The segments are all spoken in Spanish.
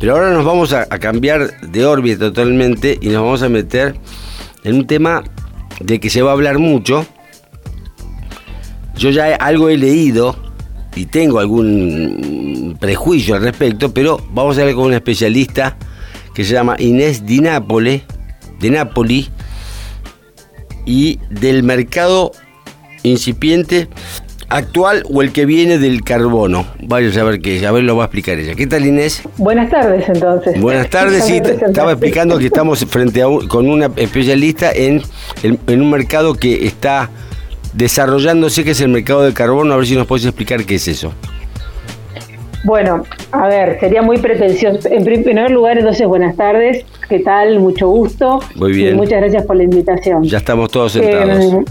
Pero ahora nos vamos a, cambiar de órbita totalmente y nos vamos a meter en un tema de que se va a hablar mucho. Yo ya algo he leído y tengo algún prejuicio al respecto, pero vamos a hablar con una especialista que se llama Inés Di Nápole, de Napoli, y del mercado incipiente actual o el que viene del carbono. Vaya a saber qué es, a ver lo va a explicar ella. ¿Qué tal Inés? Buenas tardes entonces. Buenas tardes, sí, estaba explicando que estamos frente a con una especialista en, en, un mercado que está desarrollándose, que es el mercado del carbono, a ver si nos puedes explicar qué es eso. Bueno, a ver, sería muy pretencioso. En primer lugar, entonces, buenas tardes. ¿Qué tal? Mucho gusto. Muy bien. Y muchas gracias por la invitación. Ya estamos todos sentados. Eh,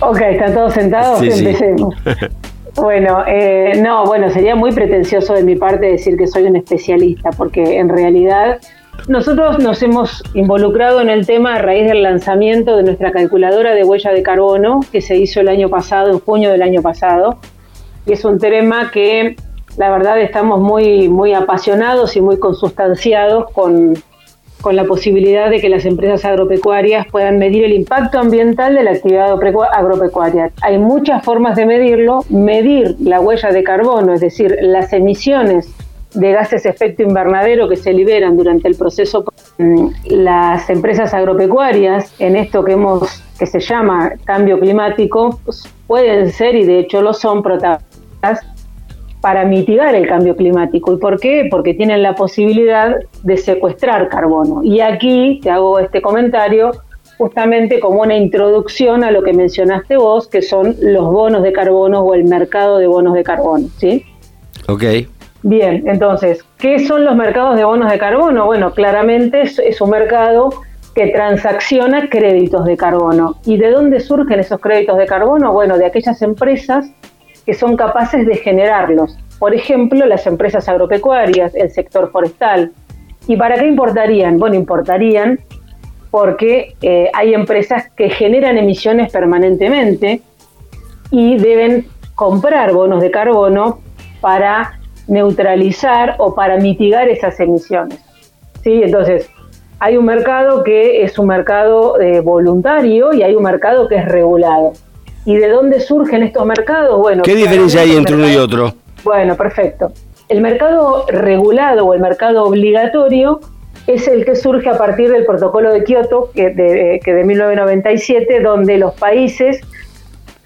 ok, ¿están todos sentados? Empecemos. bueno, eh, no, bueno, sería muy pretencioso de mi parte decir que soy un especialista, porque en realidad nosotros nos hemos involucrado en el tema a raíz del lanzamiento de nuestra calculadora de huella de carbono que se hizo el año pasado, en junio del año pasado. Y es un tema que la verdad estamos muy, muy apasionados y muy consustanciados con, con la posibilidad de que las empresas agropecuarias puedan medir el impacto ambiental de la actividad agropecuaria. Hay muchas formas de medirlo. Medir la huella de carbono, es decir, las emisiones de gases de efecto invernadero que se liberan durante el proceso las empresas agropecuarias en esto que hemos que se llama cambio climático pueden ser y de hecho lo son protagonistas para mitigar el cambio climático. ¿Y por qué? Porque tienen la posibilidad de secuestrar carbono. Y aquí te hago este comentario justamente como una introducción a lo que mencionaste vos, que son los bonos de carbono o el mercado de bonos de carbono, ¿sí? Ok. Bien, entonces, ¿qué son los mercados de bonos de carbono? Bueno, claramente es, es un mercado que transacciona créditos de carbono. ¿Y de dónde surgen esos créditos de carbono? Bueno, de aquellas empresas que son capaces de generarlos. Por ejemplo, las empresas agropecuarias, el sector forestal. ¿Y para qué importarían? Bueno, importarían porque eh, hay empresas que generan emisiones permanentemente y deben comprar bonos de carbono para neutralizar o para mitigar esas emisiones. ¿Sí? Entonces, hay un mercado que es un mercado eh, voluntario y hay un mercado que es regulado. ¿Y de dónde surgen estos mercados? Bueno, ¿Qué diferencia hay entre uno y otro? Bueno, perfecto. El mercado regulado o el mercado obligatorio es el que surge a partir del protocolo de Kioto, que de, que de 1997, donde los países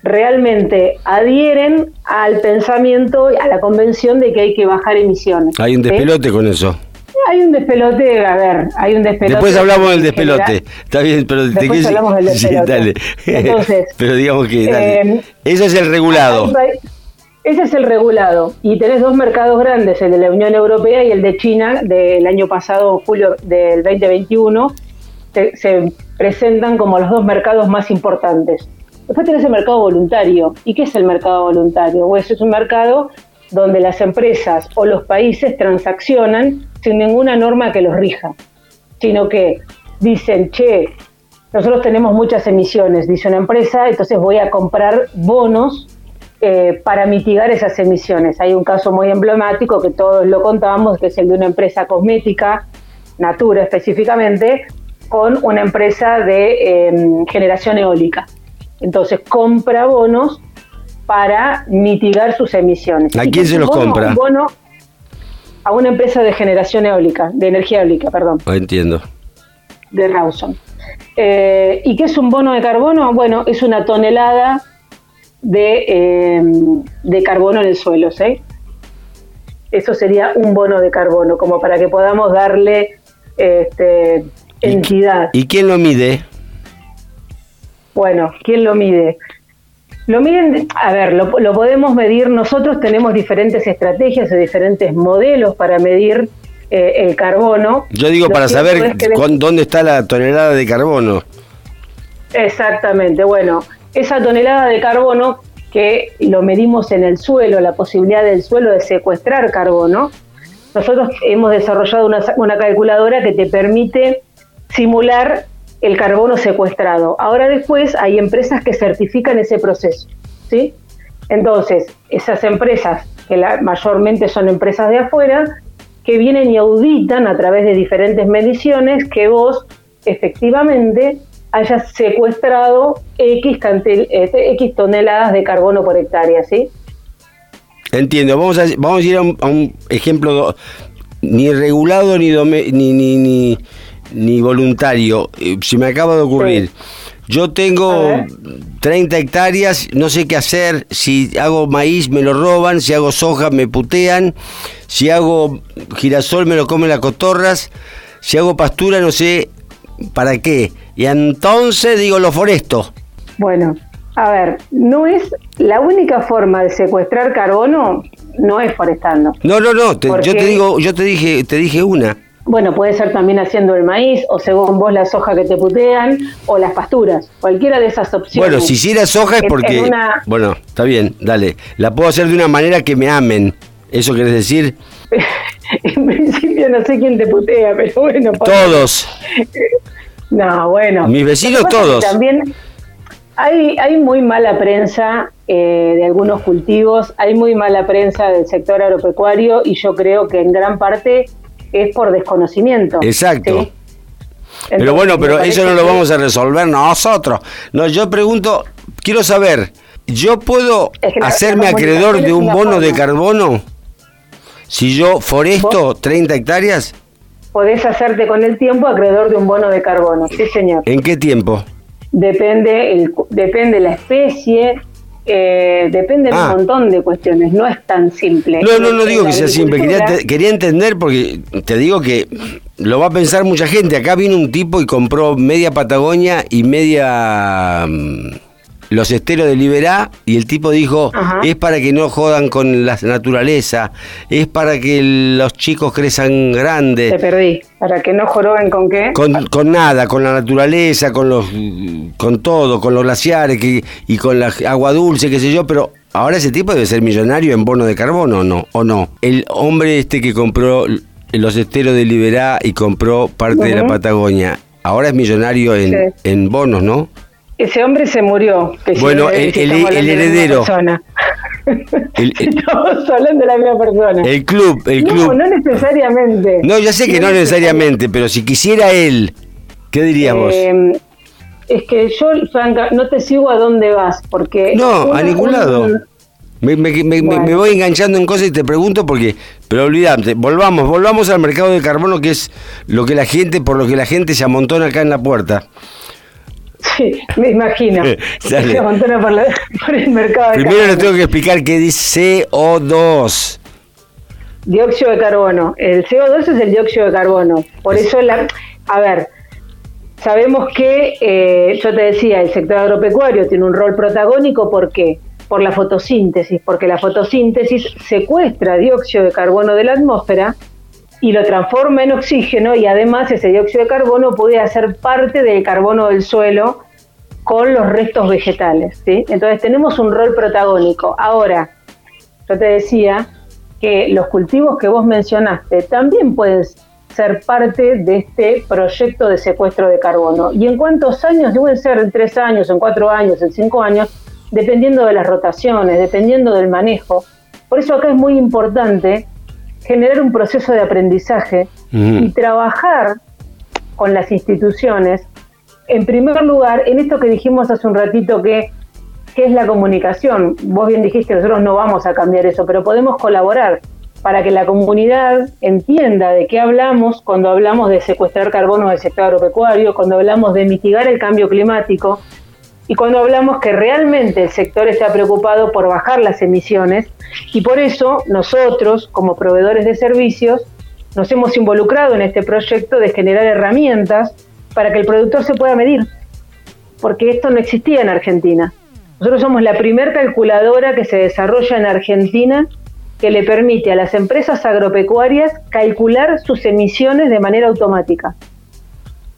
realmente adhieren al pensamiento, a la convención de que hay que bajar emisiones. Hay un despelote con eso. Hay un despelote, a ver, hay un despelote. Después hablamos del despelote. Está bien, pero Después hablamos del despelote. dale. Entonces, pero digamos que dale. eh, Ese es el regulado. Ese es el regulado. Y tenés dos mercados grandes, el de la Unión Europea y el de China del año pasado, julio del 2021, se, se presentan como los dos mercados más importantes. Después tenés el mercado voluntario. ¿Y qué es el mercado voluntario? Pues es un mercado donde las empresas o los países transaccionan sin ninguna norma que los rija, sino que dicen, che, nosotros tenemos muchas emisiones, dice una empresa, entonces voy a comprar bonos eh, para mitigar esas emisiones. Hay un caso muy emblemático que todos lo contamos, que es el de una empresa cosmética, Natura específicamente, con una empresa de eh, generación eólica. Entonces compra bonos para mitigar sus emisiones. ¿A ¿Y quién se los bono? compra? Bono a una empresa de generación eólica, de energía eólica, perdón, Ah, entiendo. de Rawson. Eh, ¿Y qué es un bono de carbono? Bueno, es una tonelada de, eh, de carbono en el suelo, ¿sí? Eso sería un bono de carbono, como para que podamos darle este, entidad. ¿Y quién lo mide? Bueno, ¿quién lo mide? Lo miden, a ver, lo, lo podemos medir, nosotros tenemos diferentes estrategias o diferentes modelos para medir eh, el carbono. Yo digo Lo para saber es que de- con- dónde está la tonelada de carbono. Exactamente, bueno, esa tonelada de carbono que lo medimos en el suelo, la posibilidad del suelo de secuestrar carbono, nosotros hemos desarrollado una, una calculadora que te permite simular el carbono secuestrado. Ahora después hay empresas que certifican ese proceso, ¿sí? Entonces, esas empresas, que la- mayormente son empresas de afuera, que vienen y auditan a través de diferentes mediciones que vos efectivamente hayas secuestrado X, este, X toneladas de carbono por hectárea, ¿sí? Entiendo, vamos a, vamos a ir a un, ejemplo ni regulado ni, ni, ni, ni, voluntario. Eh, se me acaba de ocurrir. Yo tengo 30 hectáreas, no sé qué hacer. Si hago maíz me lo roban, si hago soja me putean, si hago girasol me lo comen las cotorras, si hago pastura no sé para qué. Y entonces digo lo foresto. Bueno, a ver, no es la única forma de secuestrar carbono, no es forestando. No, no, no, yo te digo, yo te dije, te dije una. Bueno, puede ser también haciendo el maíz, o según vos la soja que te putean, o las pasturas, cualquiera de esas opciones. Bueno, si hiciera soja es porque... Bueno, está bien, dale. La puedo hacer de una manera que me amen. ¿Eso querés decir? en principio no sé quién te putea, pero bueno. Todos. no, bueno. Mis vecinos todos. También hay, hay muy mala prensa eh, de algunos cultivos, hay muy mala prensa del sector agropecuario y yo creo que en gran parte es por desconocimiento. Exacto. pero bueno, pero eso no lo vamos a resolver nosotros. No, yo pregunto, quiero saber, ¿yo puedo hacerme acreedor de un bono de carbono si yo foresto 30 hectáreas? Podés hacerte con el tiempo acreedor de un bono de carbono, sí señor. ¿En qué tiempo? Depende, el, depende la especie, eh, depende de un ah. montón de cuestiones, no es tan simple. No, no, no digo que sea simple, quería, quería entender porque te digo que lo va a pensar mucha gente. Acá vino un tipo y compró media Patagonia y media mm, los esteros de Liberá y el tipo dijo, es para que no jodan con la naturaleza, es para que los chicos crezcan grandes. Te perdí, para que no joroben con qué? Con, nada, con la naturaleza, con los con todo, con los glaciares y con la agua dulce, qué sé yo, pero ahora ese tipo debe ser millonario en bono de carbono, ¿o no? ¿O no? El hombre este que compró los esteros de Liberá y compró parte de la Patagonia, ahora es millonario en, en bonos, ¿no? Ese hombre se murió. bueno, el, heredero. estamos hablando de la misma persona. El club, el club. No, no necesariamente. No, ya sé que no, necesariamente, pero si quisiera él, ¿qué diríamos? Eh, es que yo, Franca, no te sigo a dónde vas, porque... No, a ningún lado. Me, voy enganchando en cosas y te pregunto porque, pero olvídate, volvamos, volvamos al mercado de carbono que es lo que la gente, por lo que la gente se amontona acá en la puerta. Sí, me imagino. Se por, el mercado Primero le tengo que explicar qué dice CO2. Dióxido de carbono. El CO2 es el dióxido de carbono. Por eso, la, a ver, sabemos que, eh, yo te decía, el sector agropecuario tiene un rol protagónico. ¿Por qué? Por la fotosíntesis, porque la fotosíntesis secuestra dióxido de carbono de la atmósfera y lo transforma en oxígeno y además ese dióxido de carbono puede hacer parte del carbono del suelo con los restos vegetales. ¿sí? Entonces tenemos un rol protagónico. Ahora, yo te decía que los cultivos que vos mencionaste también pueden ser parte de este proyecto de secuestro de carbono. ¿Y en cuántos años? Deben ser en tres años, en cuatro años, en cinco años, dependiendo de las rotaciones, dependiendo del manejo. Por eso acá es muy importante generar un proceso de aprendizaje y trabajar con las instituciones, en primer lugar, en esto que dijimos hace un ratito que, es la comunicación. Vos bien dijiste, nosotros no vamos a cambiar eso, pero podemos colaborar para que la comunidad entienda de qué hablamos cuando hablamos de secuestrar carbono del sector agropecuario, cuando hablamos de mitigar el cambio climático y cuando hablamos que realmente el sector está preocupado por bajar las emisiones y por eso nosotros, como proveedores de servicios, nos hemos involucrado en este proyecto de generar herramientas para que el productor se pueda medir, porque esto no existía en Argentina. Nosotros somos la primer calculadora que se desarrolla en Argentina que le permite a las empresas agropecuarias calcular sus emisiones de manera automática.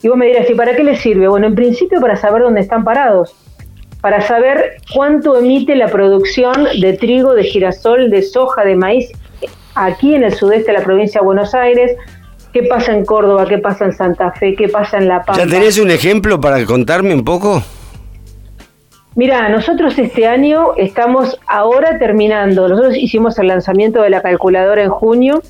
Y vos me dirás, ¿y para qué les sirve? Bueno, en principio para saber dónde están parados para saber cuánto emite la producción de trigo, de girasol, de soja, de maíz aquí en el sudeste de la provincia de Buenos Aires, qué pasa en Córdoba, qué pasa en Santa Fe, qué pasa en La Paz. ¿Ya tenés un ejemplo para contarme un poco? Mira, nosotros este año estamos ahora terminando, nosotros hicimos el lanzamiento de la calculadora en junio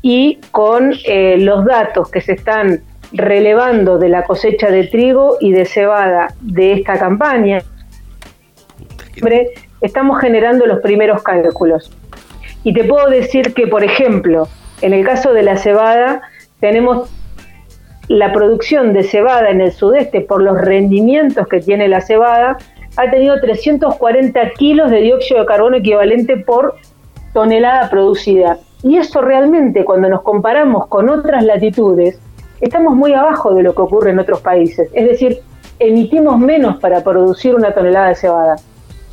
y con eh, los datos que se están relevando de la cosecha de trigo y de cebada de esta campaña, estamos generando los primeros cálculos. Y te puedo decir que, por ejemplo, en el caso de la cebada, tenemos la producción de cebada en el sudeste por los rendimientos que tiene la cebada, ha tenido 340 kilos de dióxido de carbono equivalente por tonelada producida. Y eso realmente, cuando nos comparamos con otras latitudes, estamos muy abajo de lo que ocurre en otros países. Es decir, emitimos menos para producir una tonelada de cebada.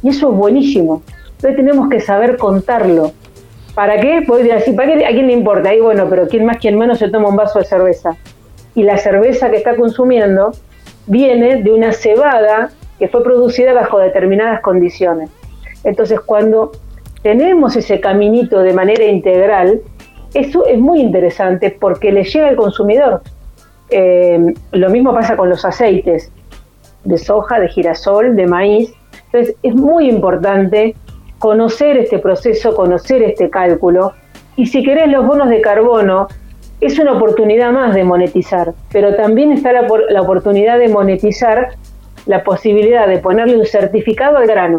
Y eso es buenísimo. Entonces tenemos que saber contarlo. ¿Para qué? Podría decir, ¿para qué? ¿A quién le importa? Y bueno, pero quién más, quién menos se toma un vaso de cerveza. Y la cerveza que está consumiendo viene de una cebada que fue producida bajo determinadas condiciones. Entonces, cuando tenemos ese caminito de manera integral, eso es muy interesante porque le llega al consumidor. Eh, lo mismo pasa con los aceites de soja, de girasol, de maíz. Entonces, es muy importante conocer este proceso, conocer este cálculo. Y si querés los bonos de carbono, es una oportunidad más de monetizar, pero también está la, la oportunidad de monetizar la posibilidad de ponerle un certificado al grano.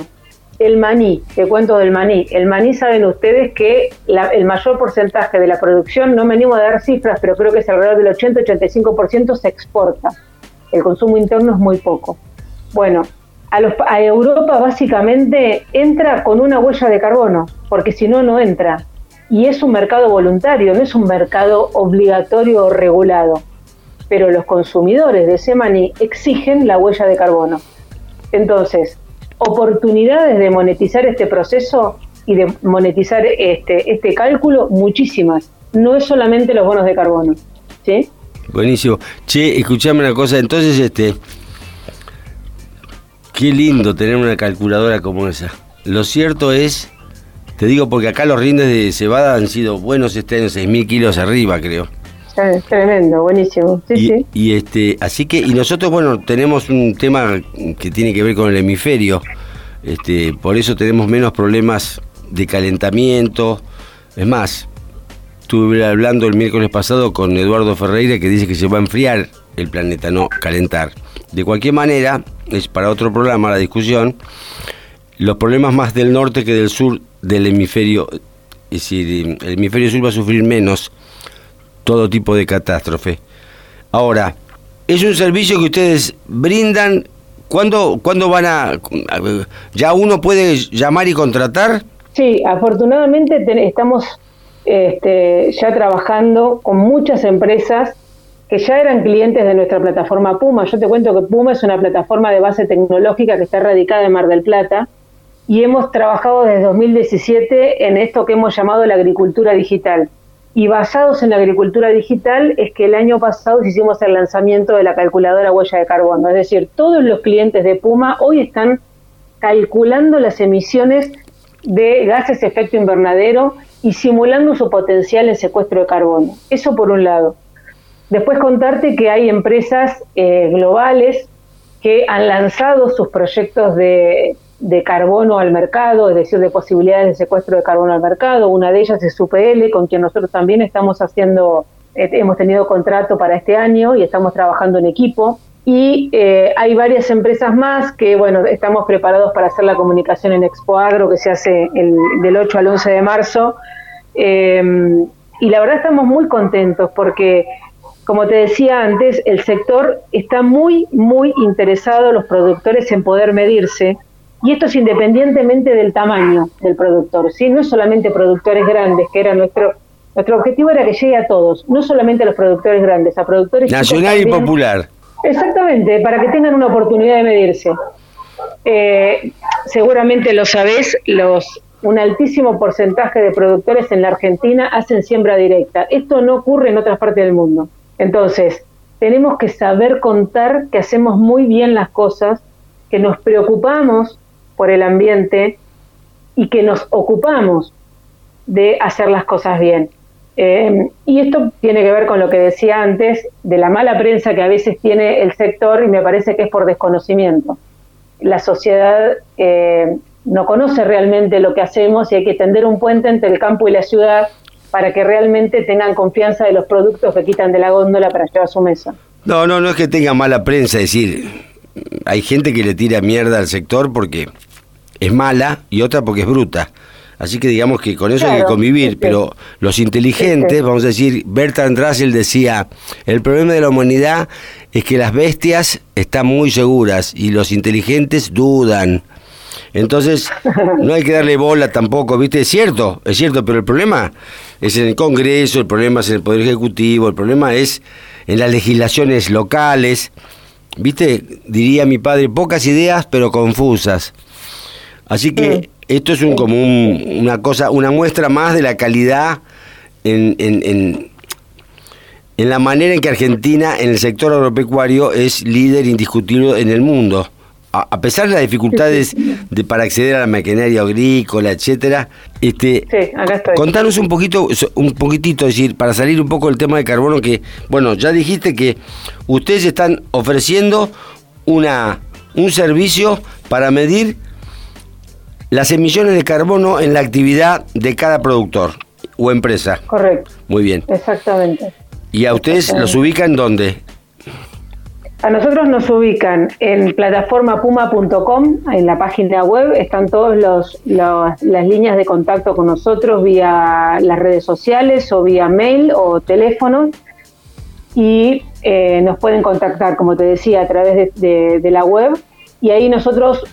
El maní, te cuento del maní. El maní saben ustedes que el mayor porcentaje de la producción, no me animo a dar cifras, pero creo que es alrededor del 80-85% se exporta. El consumo interno es muy poco. Bueno, a, a Europa básicamente entra con una huella de carbono, porque si no, no entra. Y es un mercado voluntario, no es un mercado obligatorio o regulado pero los consumidores de ese maní exigen la huella de carbono. Entonces, oportunidades de monetizar este proceso y de monetizar este, este cálculo, muchísimas. No es solamente los bonos de carbono. ¿sí? Buenísimo. Che, escuchame una cosa, entonces, este, qué lindo tener una calculadora como esa. Lo cierto es, te digo porque acá los rindes de cebada han sido buenos este año, 6.000 kilos arriba, creo. Tremendo, buenísimo. y, este, así que, y nosotros, bueno, tenemos un tema que tiene que ver con el hemisferio. Este, por eso tenemos menos problemas de calentamiento. Es más, estuve hablando el miércoles pasado con Eduardo Ferreira que dice que se va a enfriar el planeta, no calentar. De cualquier manera, es para otro programa la discusión, los problemas más del norte que del sur del hemisferio, es decir, el hemisferio sur va a sufrir menos todo tipo de catástrofe. Ahora, es un servicio que ustedes brindan. ¿Cuándo, ¿Cuándo van a... ¿Ya uno puede llamar y contratar? Sí, afortunadamente estamos este, ya trabajando con muchas empresas que ya eran clientes de nuestra plataforma Puma. Yo te cuento que Puma es una plataforma de base tecnológica que está radicada en Mar del Plata y hemos trabajado desde 2017 en esto que hemos llamado la agricultura digital y basados en la agricultura digital es que el año pasado hicimos el lanzamiento de la calculadora huella de carbono. Es decir, todos los clientes de Puma hoy están calculando las emisiones de gases de efecto invernadero y simulando su potencial en secuestro de carbono. Eso por un lado. Después contarte que hay empresas eh, globales que han lanzado sus proyectos de de carbono al mercado, es decir, de posibilidades de secuestro de carbono al mercado. Una de ellas es UPL, con quien nosotros también estamos haciendo, eh, hemos tenido contrato para este año y estamos trabajando en equipo. Y eh, hay varias empresas más que, bueno, estamos preparados para hacer la comunicación en Expo Agro, que se hace el, del 8 al 11 de marzo. Em, y la verdad estamos muy contentos porque, como te decía antes, el sector está muy, muy interesado, los productores, en poder medirse y esto es independientemente del tamaño del productor, ¿sí? No es solamente productores grandes, que era nuestro nuestro objetivo era que llegue a todos, no solamente a los productores grandes, a productores nacional y popular. Exactamente, para que tengan una oportunidad de medirse. Eh, seguramente lo sabés, los un altísimo porcentaje de productores en la Argentina hacen siembra directa. Esto no ocurre en otras partes del mundo. Entonces, tenemos que saber contar que hacemos muy bien las cosas, que nos preocupamos por el ambiente y que nos ocupamos de hacer las cosas bien. Eh, y esto tiene que ver con lo que decía antes, de la mala prensa que a veces tiene el sector y me parece que es por desconocimiento. La sociedad eh, no conoce realmente lo que hacemos y hay que tender un puente entre el campo y la ciudad para que realmente tengan confianza de los productos que quitan de la góndola para llevar a su mesa. No, no, no es que tenga mala prensa, es decir, hay gente que le tira mierda al sector porque es mala y otra porque es bruta. Así que digamos que con eso hay que convivir, pero los inteligentes, vamos a decir, Bertrand Russell decía, el problema de la humanidad es que las bestias están muy seguras y los inteligentes dudan. Entonces, no hay que darle bola tampoco, ¿viste? Es cierto, es cierto, pero el problema es en el Congreso, el problema es en el Poder Ejecutivo, el problema es en las legislaciones locales. ¿Viste? Diría mi padre, pocas ideas pero confusas. Así que esto es un, como una cosa, una muestra más de la calidad en, en, en, en la manera en que Argentina en el sector agropecuario es líder indiscutible en el mundo. A, pesar de las dificultades de, para acceder a la maquinaria agrícola, etcétera, este, contanos un poquito, un poquitito, es decir, para salir un poco del tema de carbono, que, bueno, ya dijiste que ustedes están ofreciendo una, un servicio para medir las emisiones de carbono en la actividad de cada productor o empresa. Correcto. Muy bien. Exactamente. ¿Y a ustedes los ubican dónde? A nosotros nos ubican en plataformapuma.com, en la página web, están todas las líneas de contacto con nosotros vía las redes sociales o vía mail o teléfono y eh, nos pueden contactar, como te decía, a través de la web y ahí nosotros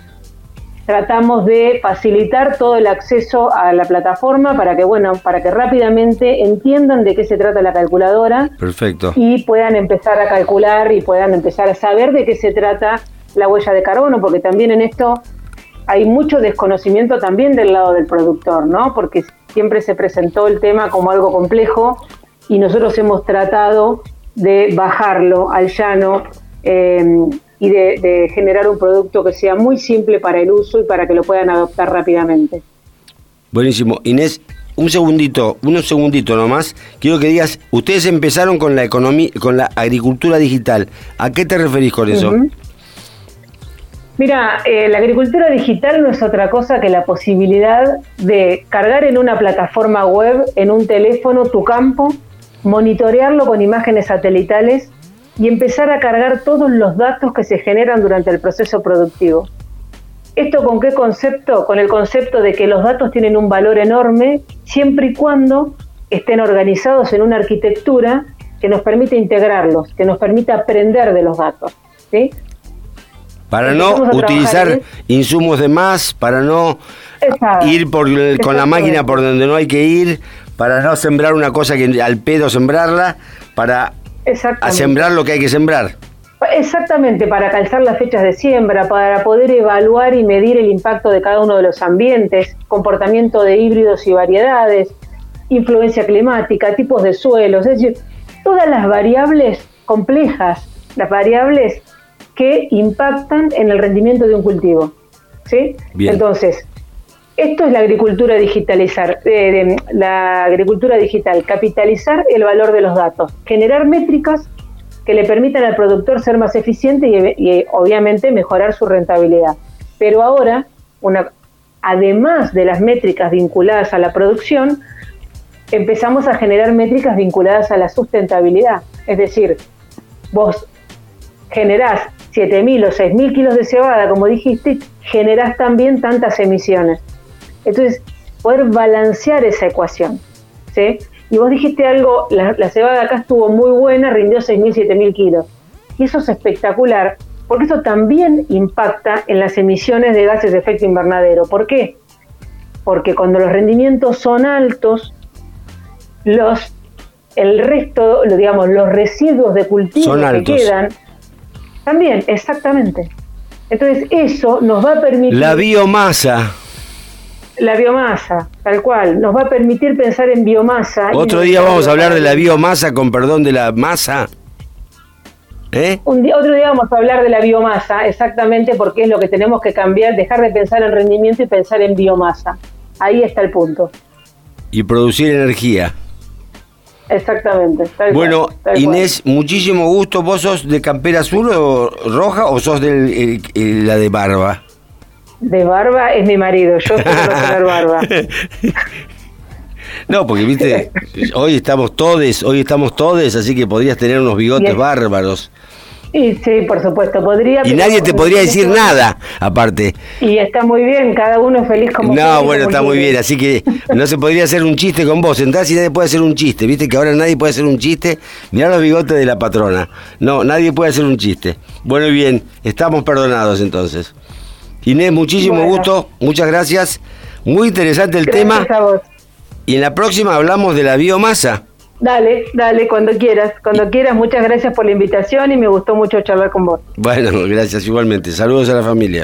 tratamos de facilitar todo el acceso a la plataforma para que, bueno, para que rápidamente entiendan de qué se trata la calculadora. Perfecto. Y puedan empezar a calcular y puedan empezar a saber de qué se trata la huella de carbono, porque también en esto hay mucho desconocimiento también del lado del productor, ¿no? Porque siempre se presentó el tema como algo complejo y nosotros hemos tratado de bajarlo al llano. Eh, y de, generar un producto que sea muy simple para el uso y para que lo puedan adoptar rápidamente. Buenísimo. Inés, un segundito, unos segunditos nomás. Quiero que digas, ustedes empezaron con la economía, con la agricultura digital. ¿A qué te referís con eso? Mira, eh, la agricultura digital no es otra cosa que la posibilidad de cargar en una plataforma web, en un teléfono, tu campo, monitorearlo con imágenes satelitales y empezar a cargar todos los datos que se generan durante el proceso productivo. ¿Esto con qué concepto? Con el concepto de que los datos tienen un valor enorme siempre y cuando estén organizados en una arquitectura que nos permite integrarlos, que nos permita aprender de los datos. ¿sí? Para no utilizar insumos de más, para no ir por, con la máquina por donde no hay que ir, para no sembrar una cosa que al pedo sembrarla, para a sembrar lo que hay que sembrar. Exactamente, para calzar las fechas de siembra, para poder evaluar y medir el impacto de cada uno de los ambientes, comportamiento de híbridos y variedades, influencia climática, tipos de suelos, es decir, todas las variables complejas, las variables que impactan en el rendimiento de un cultivo. ¿sí? Entonces, esto es la agricultura digitalizar, eh, la agricultura digital, capitalizar el valor de los datos, generar métricas que le permitan al productor ser más eficiente y, obviamente mejorar su rentabilidad. Pero ahora, una, además de las métricas vinculadas a la producción, empezamos a generar métricas vinculadas a la sustentabilidad. Es decir, vos generás 7.000 o 6.000 kilos de cebada, como dijiste, generás también tantas emisiones. Entonces, poder balancear esa ecuación. ¿sí? Y vos dijiste algo, la, cebada acá estuvo muy buena, rindió 6.000, 7.000 kilos. Y eso es espectacular, porque eso también impacta en las emisiones de gases de efecto invernadero. ¿Por qué? Porque cuando los rendimientos son altos, los el resto, digamos, los residuos de cultivo que quedan, también, exactamente. Entonces eso nos va a permitir... La biomasa la biomasa, tal cual, nos va a permitir pensar en biomasa. Otro día vamos a hablar de la biomasa, con perdón de la masa. ¿Eh? Un día, otro día vamos a hablar de la biomasa, exactamente porque es lo que tenemos que cambiar, dejar de pensar en rendimiento y pensar en biomasa. Ahí está el punto. Y producir energía. Exactamente. bueno, Inés, muchísimo gusto. ¿Vos sos de campera azul o roja o sos de la de barba? De barba es mi marido, yo suelo tener barba. No, porque viste, hoy estamos todes, hoy estamos todes, así que podrías tener unos bigotes bárbaros. Y sí, por supuesto, podría. Y nadie te podría decir nada, aparte. Y está muy bien, cada uno feliz como No, bueno, está muy bien, así que no se podría hacer un chiste con vos. Entrás y nadie puede hacer un chiste, viste que ahora nadie puede hacer un chiste. Mirá los bigotes de la patrona. No, nadie puede hacer un chiste. Bueno y bien, estamos perdonados entonces. Inés, muchísimo gusto, muchas gracias. Muy interesante el tema. Y en la próxima hablamos de la biomasa. Dale, dale, cuando quieras, cuando quieras. Muchas gracias por la invitación y me gustó mucho charlar con vos. Bueno, gracias igualmente. Saludos a la familia.